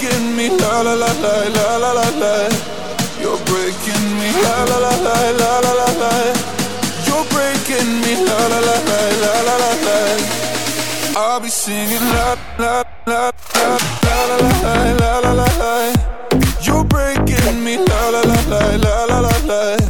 Breaking me la la la la la la la la. You're breaking me la la la la la la la la. You're breaking me, la la la la la la la la. I'll be singing la la la la la la la la la la la. You're breaking me, la la la la la la la la.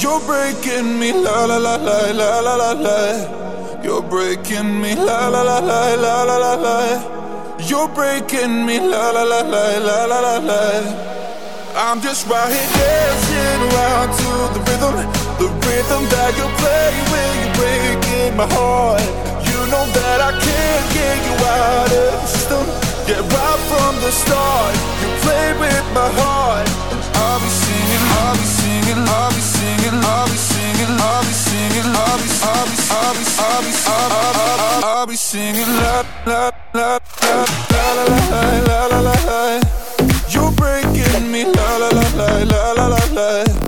You're breaking me la la la la la la la la. You're breaking me la la la la la la la la. You're breaking me la la la la la la la la. I'm just right here dancing around to the rhythm, the rhythm that you play when you're breaking my heart. You know that I can't get you out of the system. Yeah, right from the start, you played with my heart. I'll be singing, I'll be singing, I'll be singing, I'll be singing, I'll be singing, I'll be, I'll be, I'll be, I'll be, I'll be, I'll be singing la la la la la la la la. You're breaking me la la la la la la la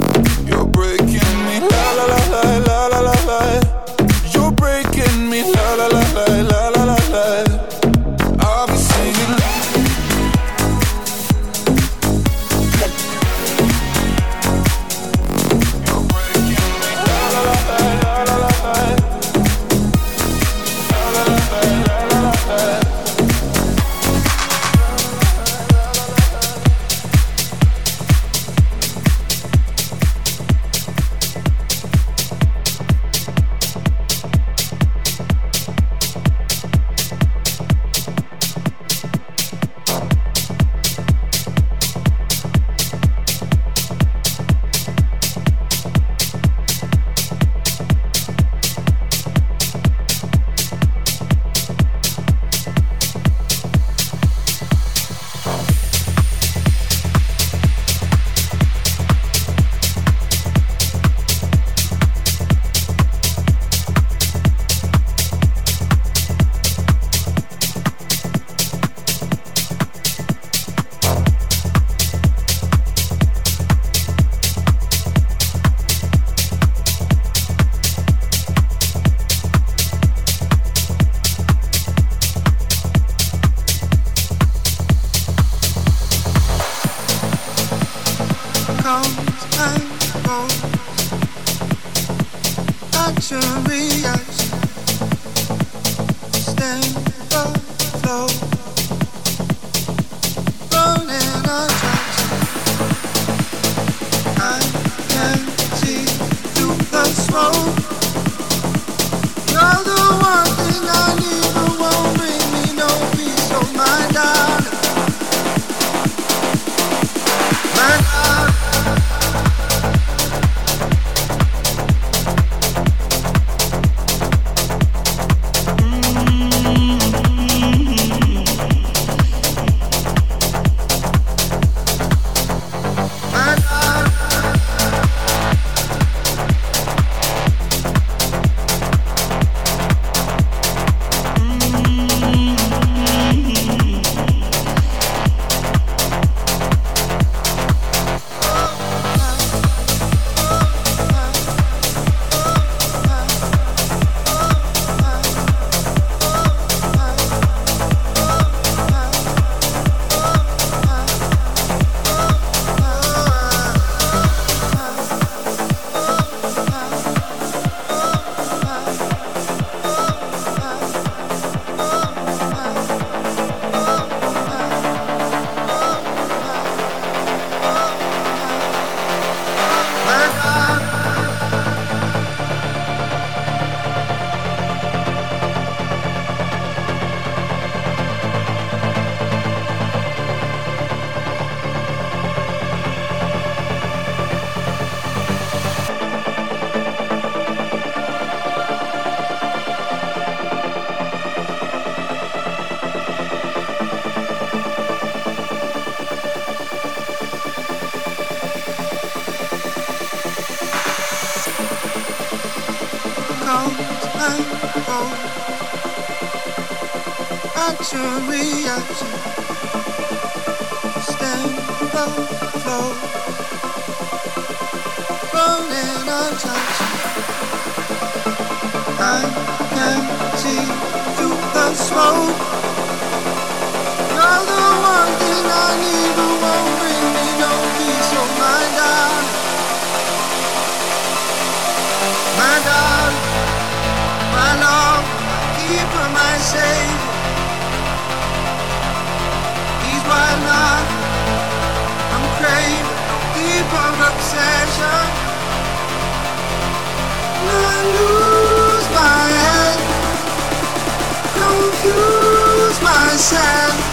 Lose my head, confuse myself.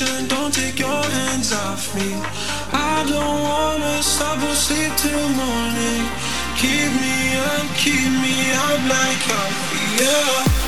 don't take your hands off me. I don't wanna stop or sleep till morning. Keep me up, keep me up like coffee, yeah.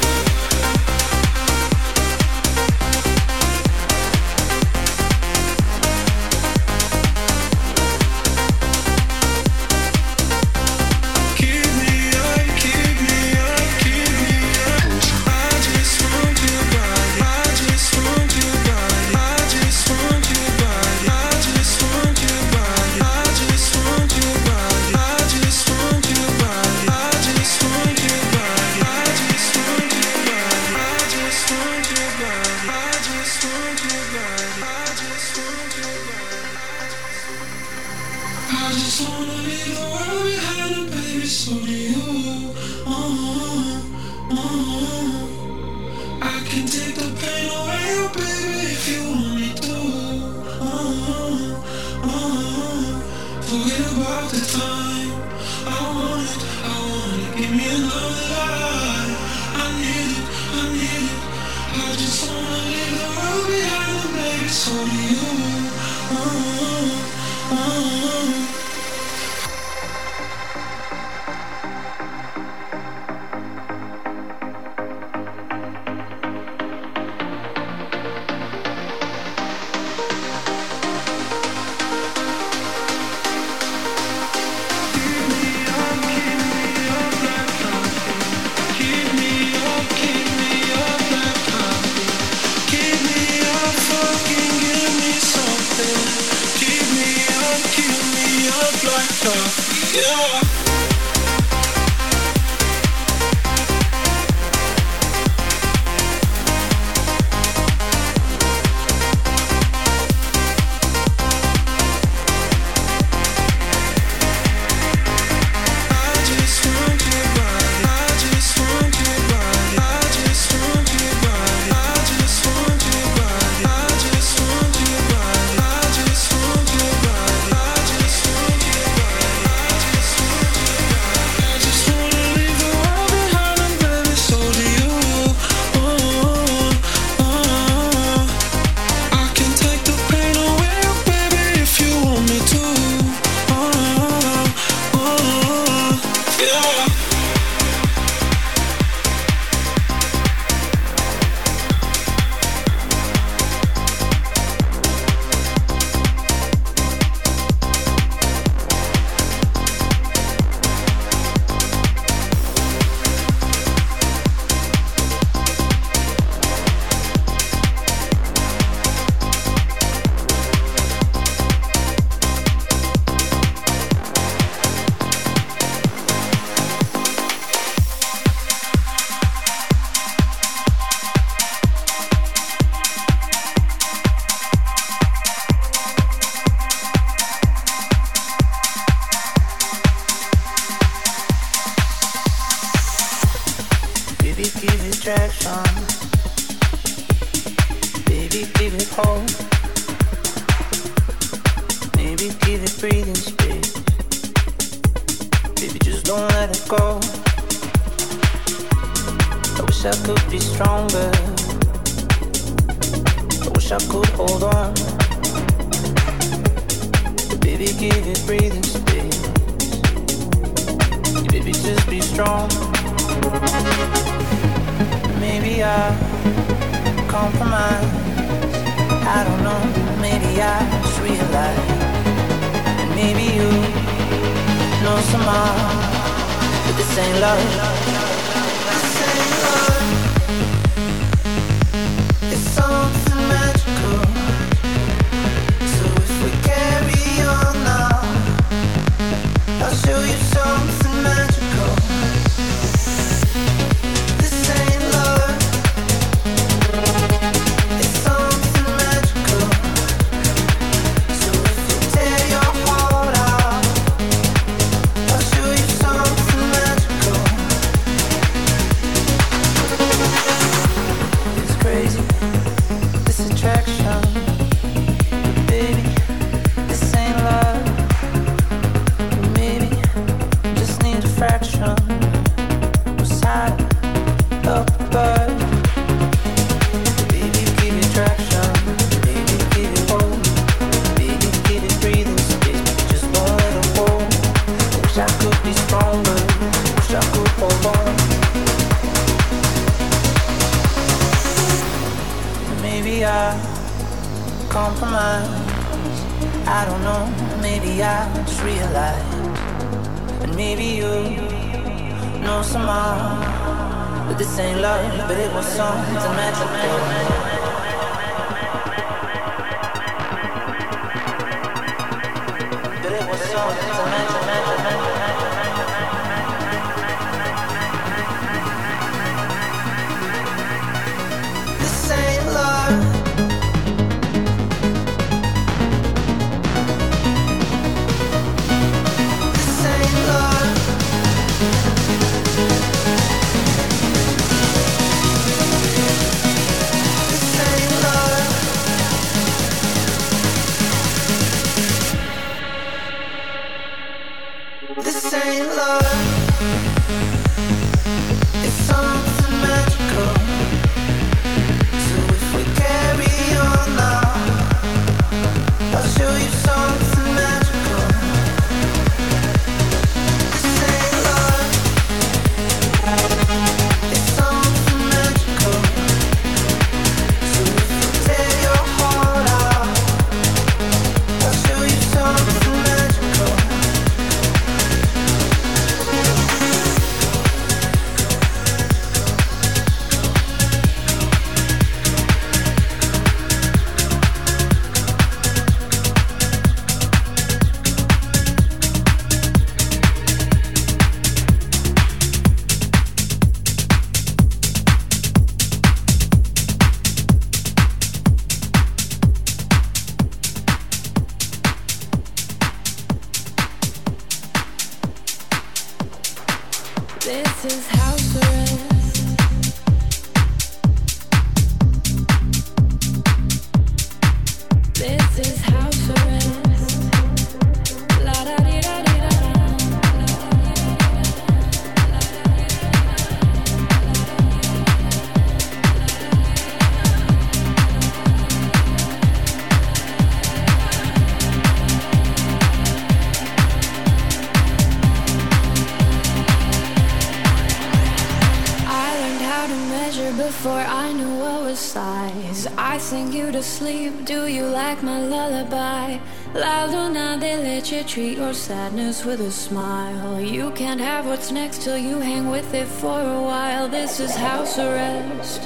Sadness with a smile. You can't have what's next till you hang with it for a while. This is house arrest.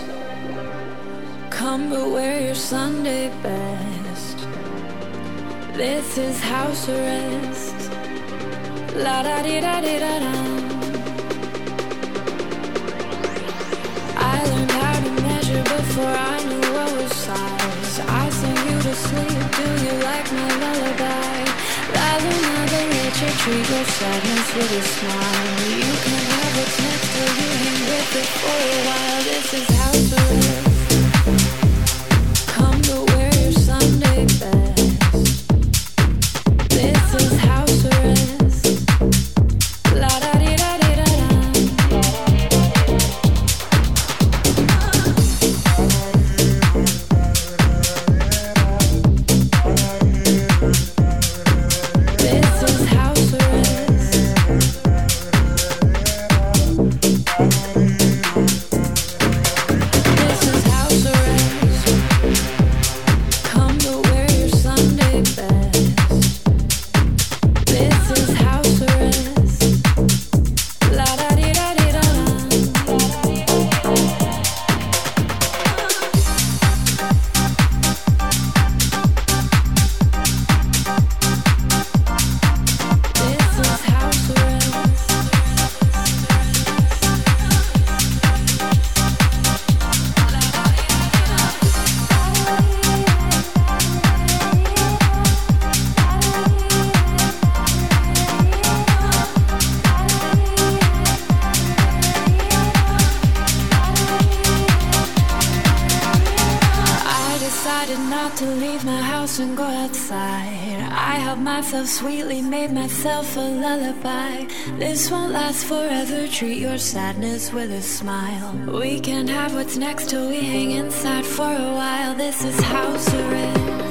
Come but wear your Sunday best. This is house arrest. La da di da di da da. I learned how to measure before I knew what was size. I sing you to sleep. Do you like my lullaby? You treat your sadness with a smile. You can have what's next till you hang with it for a while. This is Treat your sadness with a smile. We can't have what's next till we hang inside for a while. This is house arrest.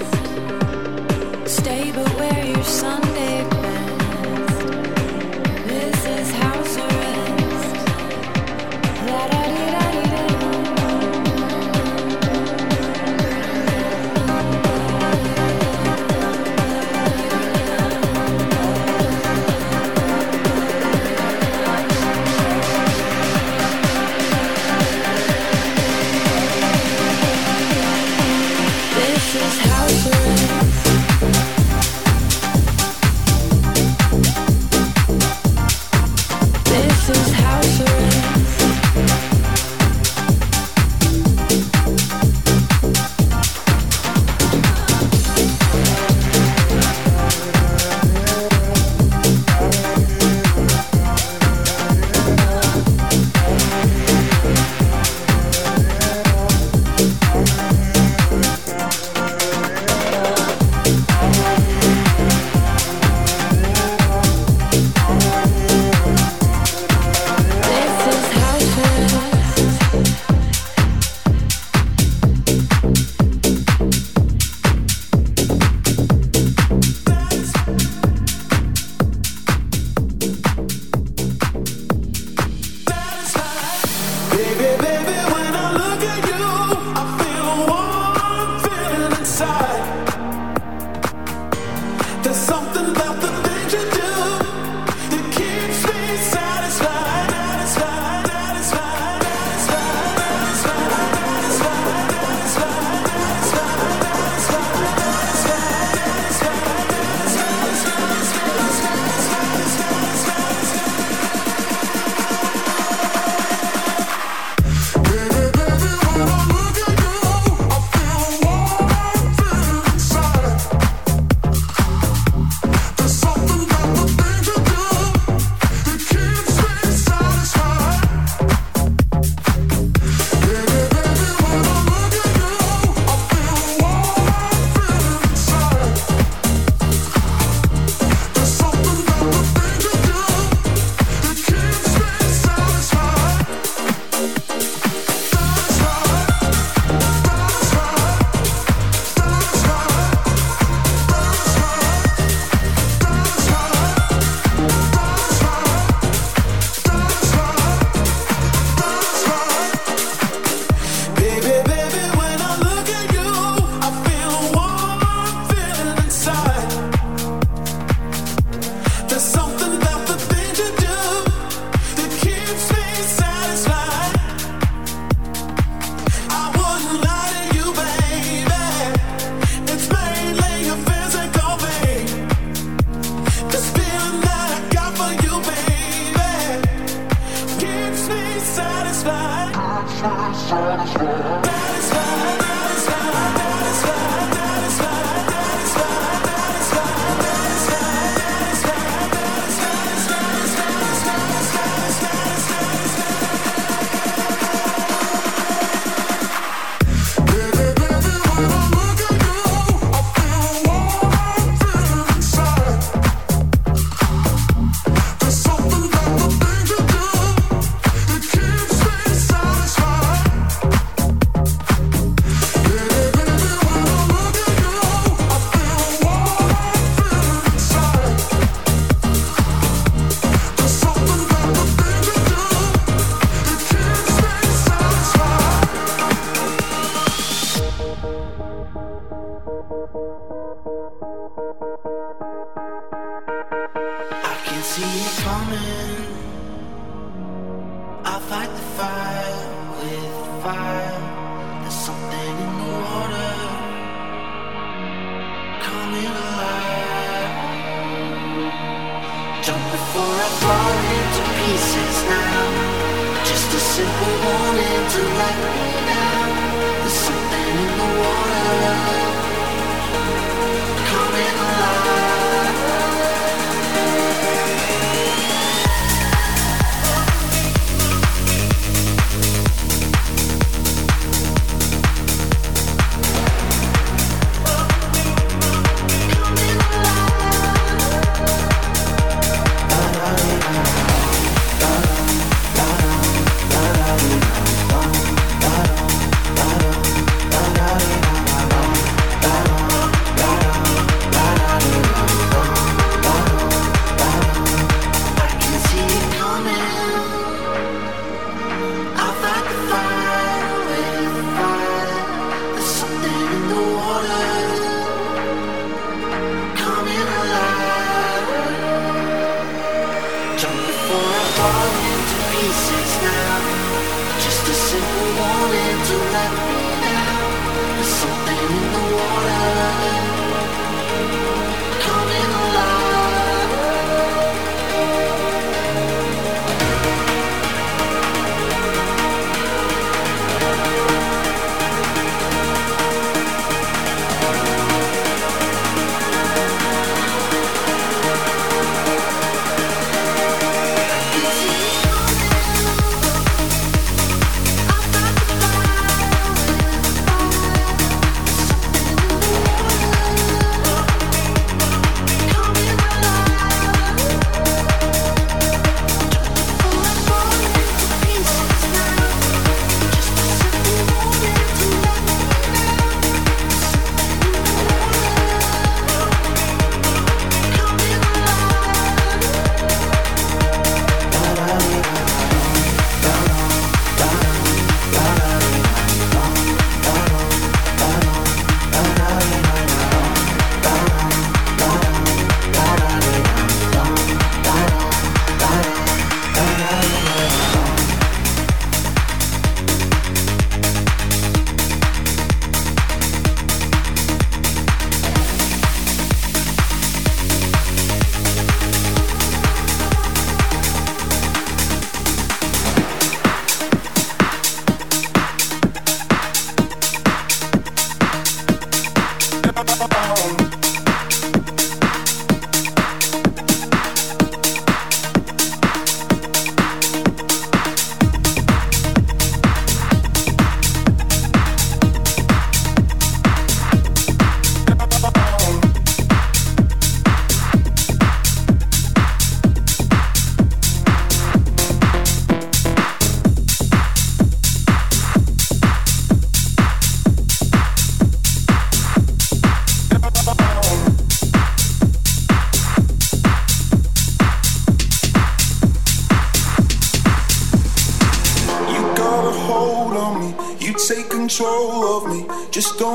control of me. Just don't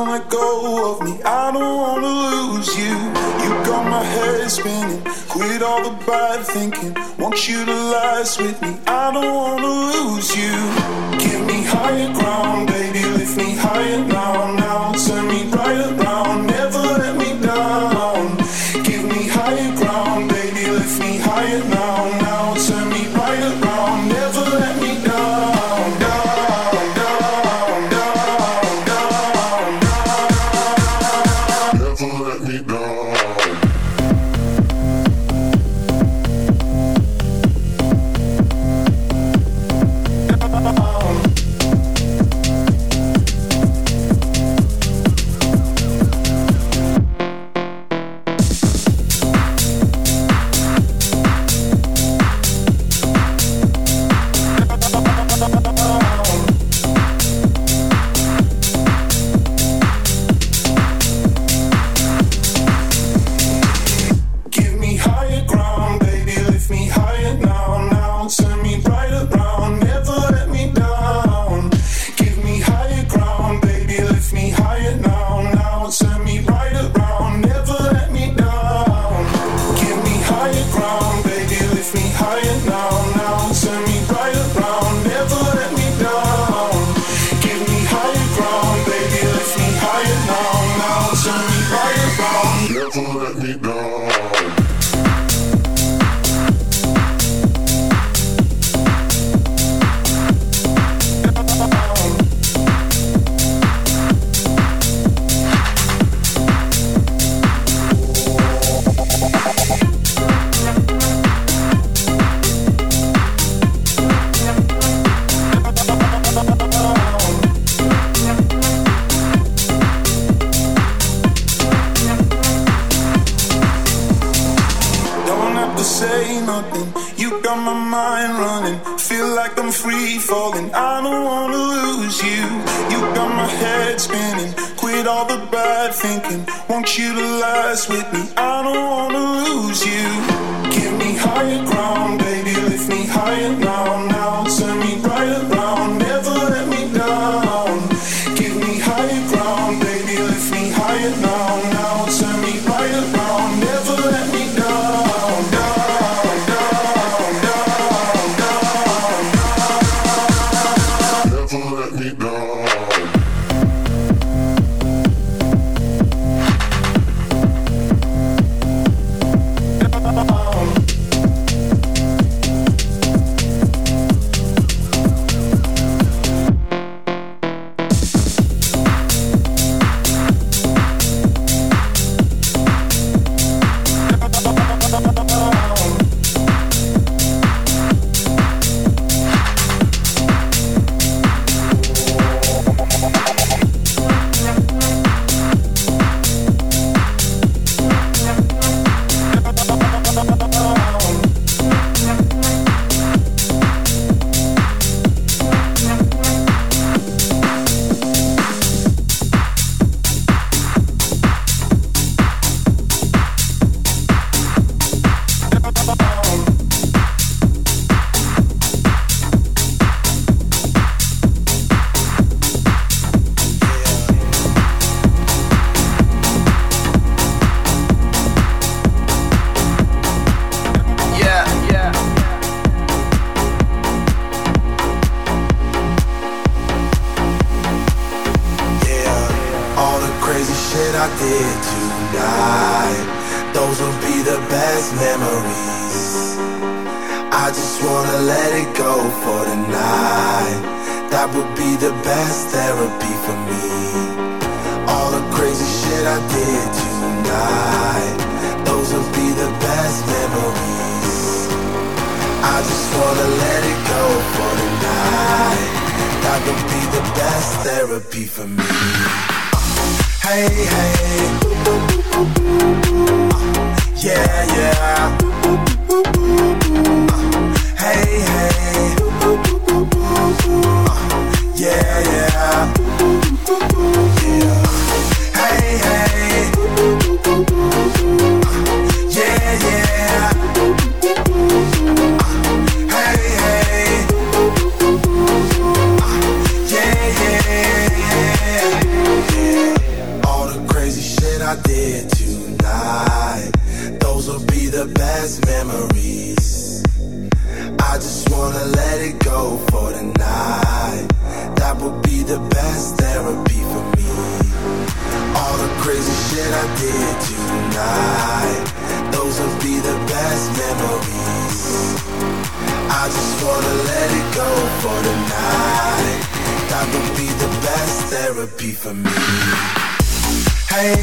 Hey,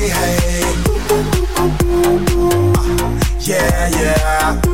hey. Uh, yeah, yeah.